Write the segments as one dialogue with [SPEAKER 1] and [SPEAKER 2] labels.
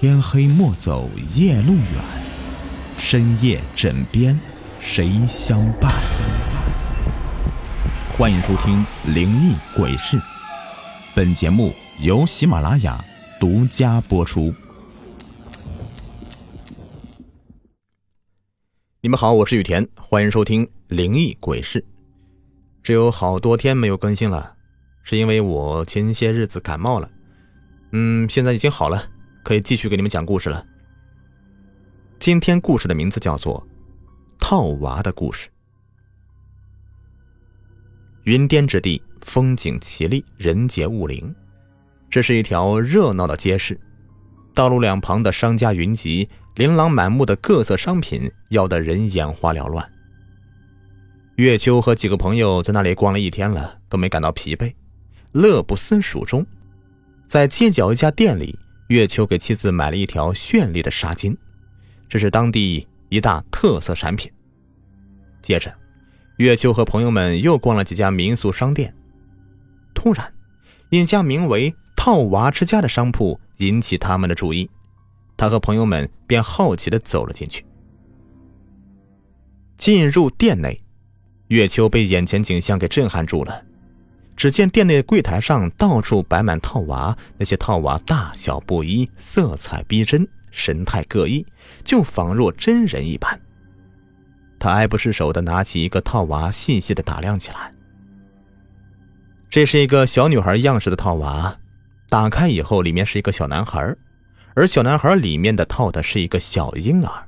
[SPEAKER 1] 天黑莫走夜路远，深夜枕边谁相伴？欢迎收听《灵异鬼事》，本节目由喜马拉雅独家播出。你们好，我是雨田，欢迎收听《灵异鬼事》。这有好多天没有更新了，是因为我前些日子感冒了，嗯，现在已经好了。可以继续给你们讲故事了。今天故事的名字叫做《套娃的故事》。云巅之地，风景奇丽，人杰物灵。这是一条热闹的街市，道路两旁的商家云集，琳琅满目的各色商品要得人眼花缭乱。月秋和几个朋友在那里逛了一天了，都没感到疲惫，乐不思蜀中，在街角一家店里。月秋给妻子买了一条绚丽的纱巾，这是当地一大特色产品。接着，月秋和朋友们又逛了几家民宿商店。突然，一家名为“套娃之家”的商铺引起他们的注意，他和朋友们便好奇地走了进去。进入店内，月秋被眼前景象给震撼住了。只见店内柜台上到处摆满套娃，那些套娃大小不一，色彩逼真，神态各异，就仿若真人一般。他爱不释手地拿起一个套娃，细细地打量起来。这是一个小女孩样式的套娃，打开以后，里面是一个小男孩，而小男孩里面的套的是一个小婴儿。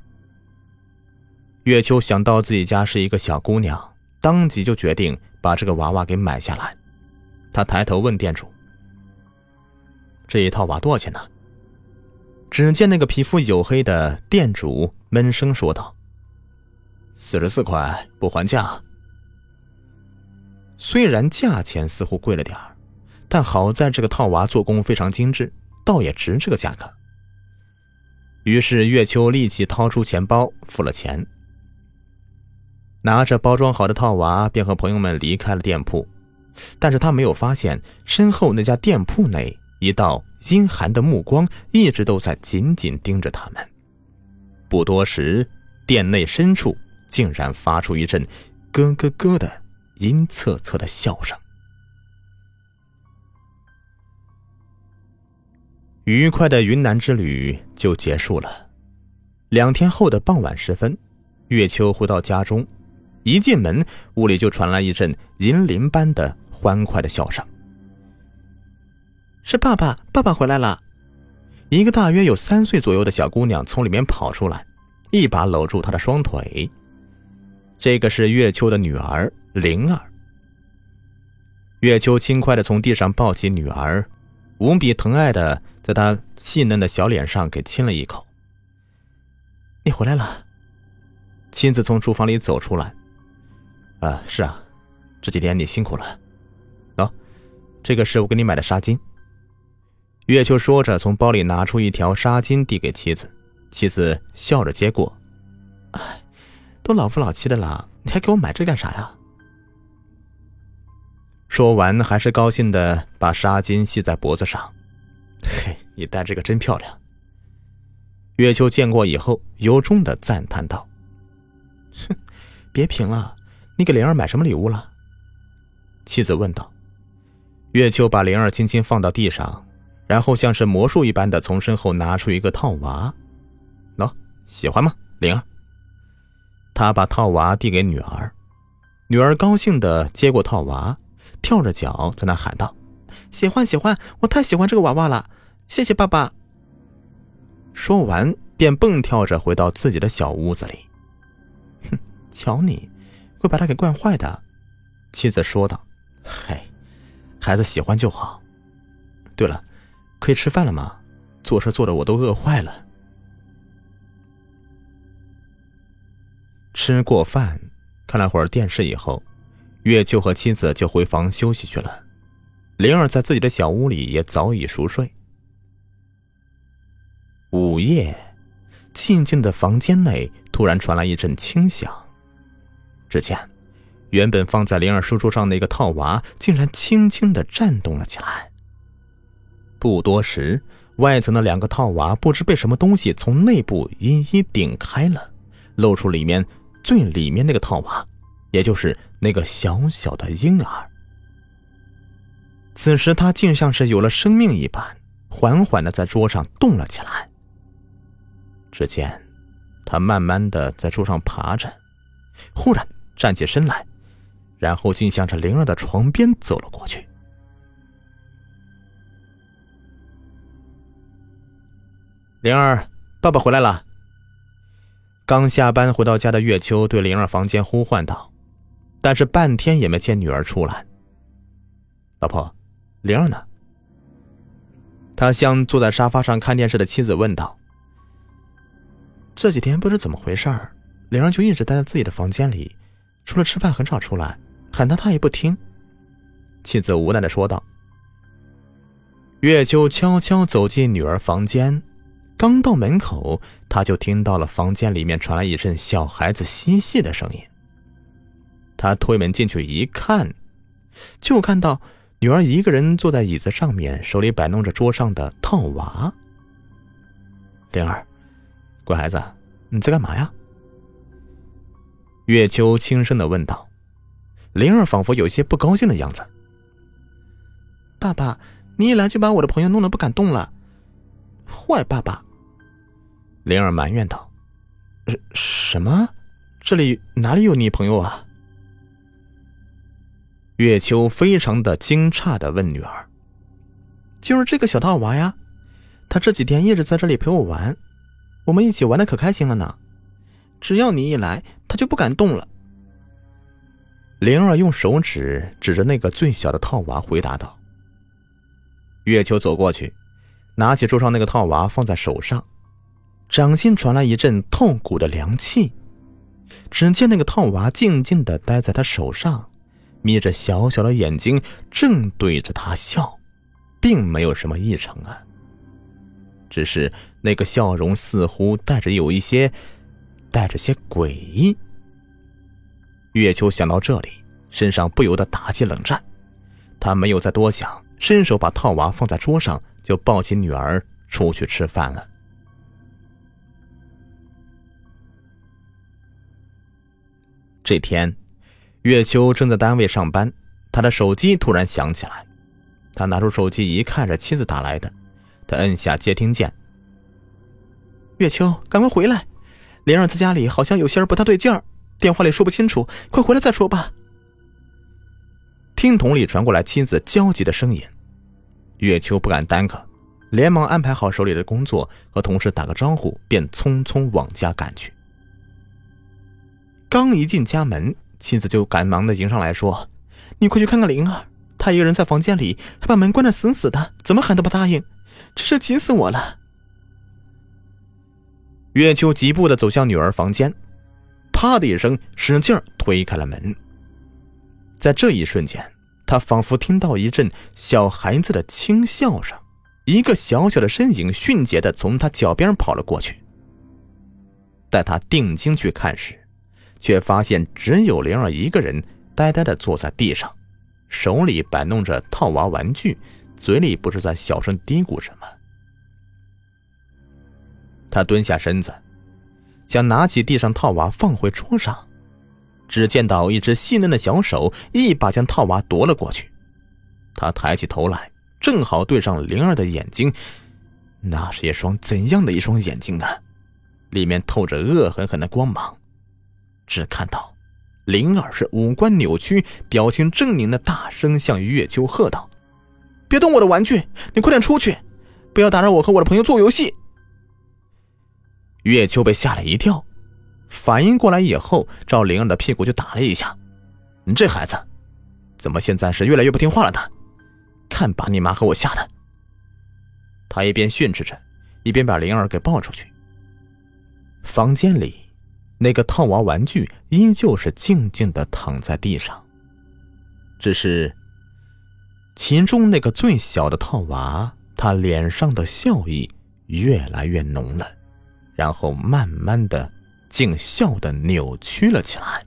[SPEAKER 1] 月秋想到自己家是一个小姑娘，当即就决定把这个娃娃给买下来。他抬头问店主：“这一套娃多少钱呢？”只见那个皮肤黝黑的店主闷声说道：“四十四块，不还价。”虽然价钱似乎贵了点儿，但好在这个套娃做工非常精致，倒也值这个价格。于是月秋立即掏出钱包付了钱，拿着包装好的套娃，便和朋友们离开了店铺。但是他没有发现身后那家店铺内一道阴寒的目光一直都在紧紧盯着他们。不多时，店内深处竟然发出一阵咯咯咯的阴恻恻的笑声。愉快的云南之旅就结束了。两天后的傍晚时分，月秋回到家中，一进门，屋里就传来一阵银铃般的。欢快的笑声，是爸爸，爸爸回来了。一个大约有三岁左右的小姑娘从里面跑出来，一把搂住她的双腿。这个是月秋的女儿灵儿。月秋轻快的从地上抱起女儿，无比疼爱的在她细嫩的小脸上给亲了一口。你回来了，亲自从厨房里走出来。啊，是啊，这几天你辛苦了。这个是我给你买的纱巾。月秋说着，从包里拿出一条纱巾递给妻子，妻子笑着接过。哎，都老夫老妻的了，你还给我买这干啥呀？说完，还是高兴的把纱巾系在脖子上。嘿，你戴这个真漂亮。月秋见过以后，由衷的赞叹道：“哼，别贫了，你给灵儿买什么礼物了？”妻子问道。月秋把灵儿轻轻放到地上，然后像是魔术一般的从身后拿出一个套娃，喏，喜欢吗，灵儿？他把套娃递给女儿，女儿高兴的接过套娃，跳着脚在那喊道：“喜欢喜欢，我太喜欢这个娃娃了，谢谢爸爸。”说完便蹦跳着回到自己的小屋子里。哼，瞧你，会把他给惯坏的。”妻子说道。“嘿。”孩子喜欢就好。对了，可以吃饭了吗？坐车坐的我都饿坏了。吃过饭，看了会儿电视以后，月秋和妻子就回房休息去了。灵儿在自己的小屋里也早已熟睡。午夜，静静的房间内突然传来一阵轻响，只见。原本放在灵儿书桌上那个套娃，竟然轻轻的颤动了起来。不多时，外层的两个套娃不知被什么东西从内部一一顶开了，露出里面最里面那个套娃，也就是那个小小的婴儿。此时他竟像是有了生命一般，缓缓的在桌上动了起来。只见他慢慢的在桌上爬着，忽然站起身来，然后竟向着灵儿的床边走了过去。灵儿，爸爸回来了。刚下班回到家的月秋对灵儿房间呼唤道，但是半天也没见女儿出来。老婆，灵儿呢？他向坐在沙发上看电视的妻子问道。这几天不知怎么回事儿，灵儿就一直待在自己的房间里，除了吃饭很少出来，喊他他也不听。妻子无奈的说道。月秋悄悄走进女儿房间。刚到门口，他就听到了房间里面传来一阵小孩子嬉戏的声音。他推门进去一看，就看到女儿一个人坐在椅子上面，手里摆弄着桌上的套娃。灵儿，乖孩子，你在干嘛呀？月秋轻声的问道。灵儿仿佛有些不高兴的样子。爸爸，你一来就把我的朋友弄得不敢动了，坏爸爸。灵儿埋怨道：“什什么？这里哪里有你朋友啊？”月秋非常的惊诧的问女儿：“就是这个小套娃呀，他这几天一直在这里陪我玩，我们一起玩的可开心了呢。只要你一来，他就不敢动了。”灵儿用手指指着那个最小的套娃，回答道：“月秋走过去，拿起桌上那个套娃，放在手上。”掌心传来一阵透骨的凉气，只见那个套娃静静的待在他手上，眯着小小的眼睛，正对着他笑，并没有什么异常啊。只是那个笑容似乎带着有一些，带着些诡异。月秋想到这里，身上不由得打起冷战，他没有再多想，伸手把套娃放在桌上，就抱起女儿出去吃饭了。这天，月秋正在单位上班，他的手机突然响起来。他拿出手机一看，是妻子打来的。他摁下接听键：“月秋，赶快回来！灵儿在家里好像有些不太对劲儿，电话里说不清楚，快回来再说吧。”听筒里传过来妻子焦急的声音。月秋不敢耽搁，连忙安排好手里的工作，和同事打个招呼，便匆匆往家赶去。刚一进家门，妻子就赶忙的迎上来说：“你快去看看灵儿，她一个人在房间里，还把门关得死死的，怎么喊都不答应，真是急死我了。”月秋急步的走向女儿房间，啪的一声，使劲推开了门。在这一瞬间，他仿佛听到一阵小孩子的轻笑声，一个小小的身影迅捷的从他脚边跑了过去。待他定睛去看时，却发现只有灵儿一个人呆呆的坐在地上，手里摆弄着套娃玩具，嘴里不知在小声嘀咕什么。他蹲下身子，想拿起地上套娃放回桌上，只见到一只细嫩的小手一把将套娃夺了过去。他抬起头来，正好对上灵儿的眼睛，那是一双怎样的一双眼睛呢？里面透着恶狠狠的光芒。只看到，灵儿是五官扭曲，表情狰狞的大声向月秋喝道：“别动我的玩具！你快点出去，不要打扰我和我的朋友做游戏。”月秋被吓了一跳，反应过来以后，照灵儿的屁股就打了一下。“你这孩子，怎么现在是越来越不听话了呢？看把你妈和我吓的！”他一边训斥着，一边把灵儿给抱出去。房间里。那个套娃玩具依旧是静静的躺在地上，只是其中那个最小的套娃，他脸上的笑意越来越浓了，然后慢慢的竟笑得扭曲了起来。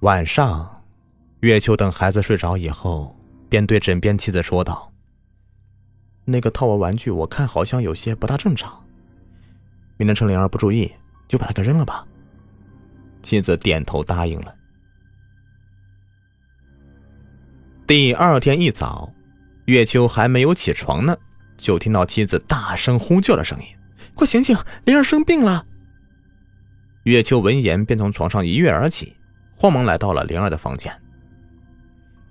[SPEAKER 1] 晚上，月秋等孩子睡着以后，便对枕边妻子说道：“那个套娃玩具，我看好像有些不大正常。明天趁灵儿不注意，就把它给扔了吧。”妻子点头答应了。第二天一早，月秋还没有起床呢，就听到妻子大声呼救的声音：“快醒醒，灵儿生病了！”月秋闻言，便从床上一跃而起，慌忙来到了灵儿的房间。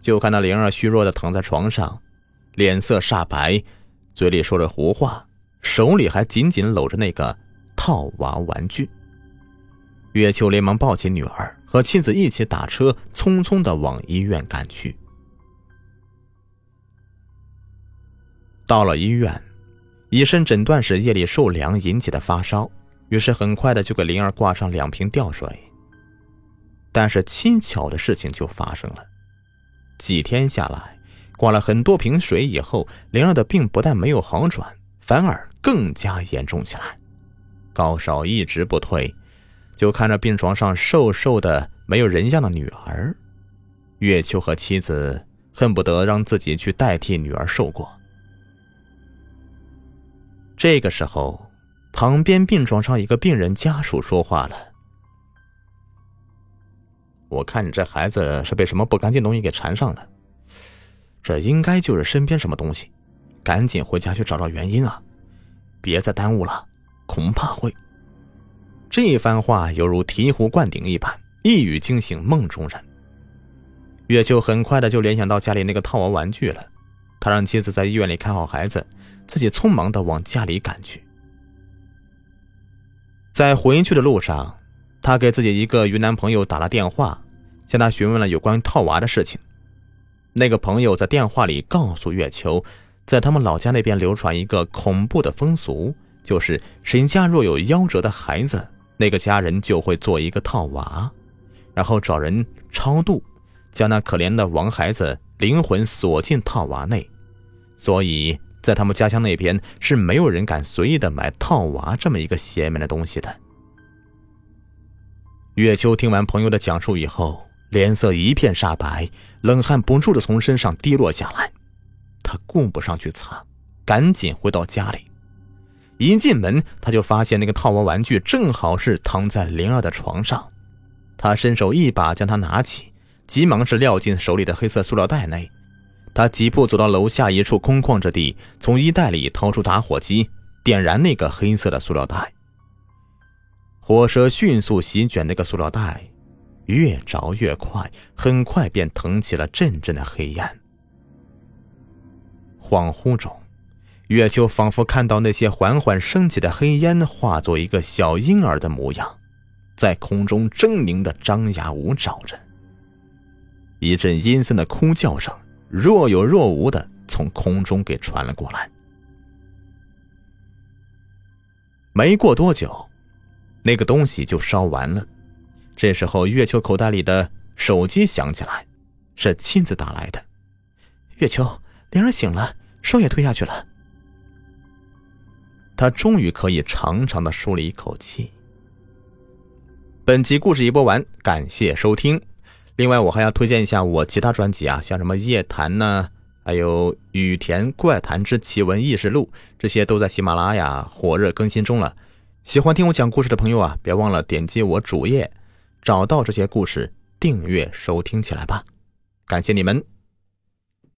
[SPEAKER 1] 就看到灵儿虚弱的躺在床上，脸色煞白，嘴里说着胡话，手里还紧紧搂着那个套娃玩具。月秋连忙抱起女儿，和妻子一起打车，匆匆的往医院赶去。到了医院，医生诊断是夜里受凉引起的发烧，于是很快的就给灵儿挂上两瓶吊水。但是蹊跷的事情就发生了，几天下来，挂了很多瓶水以后，灵儿的病不但没有好转，反而更加严重起来，高烧一直不退。就看着病床上瘦瘦的、没有人样的女儿，月秋和妻子恨不得让自己去代替女儿受过。这个时候，旁边病床上一个病人家属说话了：“我看你这孩子是被什么不干净东西给缠上了，这应该就是身边什么东西，赶紧回家去找找原因啊！别再耽误了，恐怕会……”这一番话犹如醍醐灌顶一般，一语惊醒梦中人。月秋很快的就联想到家里那个套娃玩具了，他让妻子在医院里看好孩子，自己匆忙的往家里赶去。在回去的路上，他给自己一个云南朋友打了电话，向他询问了有关套娃的事情。那个朋友在电话里告诉月球，在他们老家那边流传一个恐怖的风俗，就是谁家若有夭折的孩子。那个家人就会做一个套娃，然后找人超度，将那可怜的亡孩子灵魂锁进套娃内。所以在他们家乡那边是没有人敢随意的买套娃这么一个邪门的东西的。月秋听完朋友的讲述以后，脸色一片煞白，冷汗不住的从身上滴落下来。他顾不上去擦，赶紧回到家里。一进门，他就发现那个套娃玩具正好是躺在灵儿的床上。他伸手一把将它拿起，急忙是撂进手里的黑色塑料袋内。他疾步走到楼下一处空旷之地，从衣袋里掏出打火机，点燃那个黑色的塑料袋。火舌迅速席卷那个塑料袋，越着越快，很快便腾起了阵阵的黑烟。恍惚中。月秋仿佛看到那些缓缓升起的黑烟化作一个小婴儿的模样，在空中狰狞的张牙舞爪着。一阵阴森的哭叫声若有若无的从空中给传了过来。没过多久，那个东西就烧完了。这时候，月秋口袋里的手机响起来，是亲自打来的。月秋，灵儿醒了，烧也退下去了。他终于可以长长的舒了一口气。本集故事已播完，感谢收听。另外，我还要推荐一下我其他专辑啊，像什么夜谈呢，还有雨田怪谈之奇闻异事录，这些都在喜马拉雅火热更新中了。喜欢听我讲故事的朋友啊，别忘了点击我主页，找到这些故事，订阅收听起来吧。感谢你们。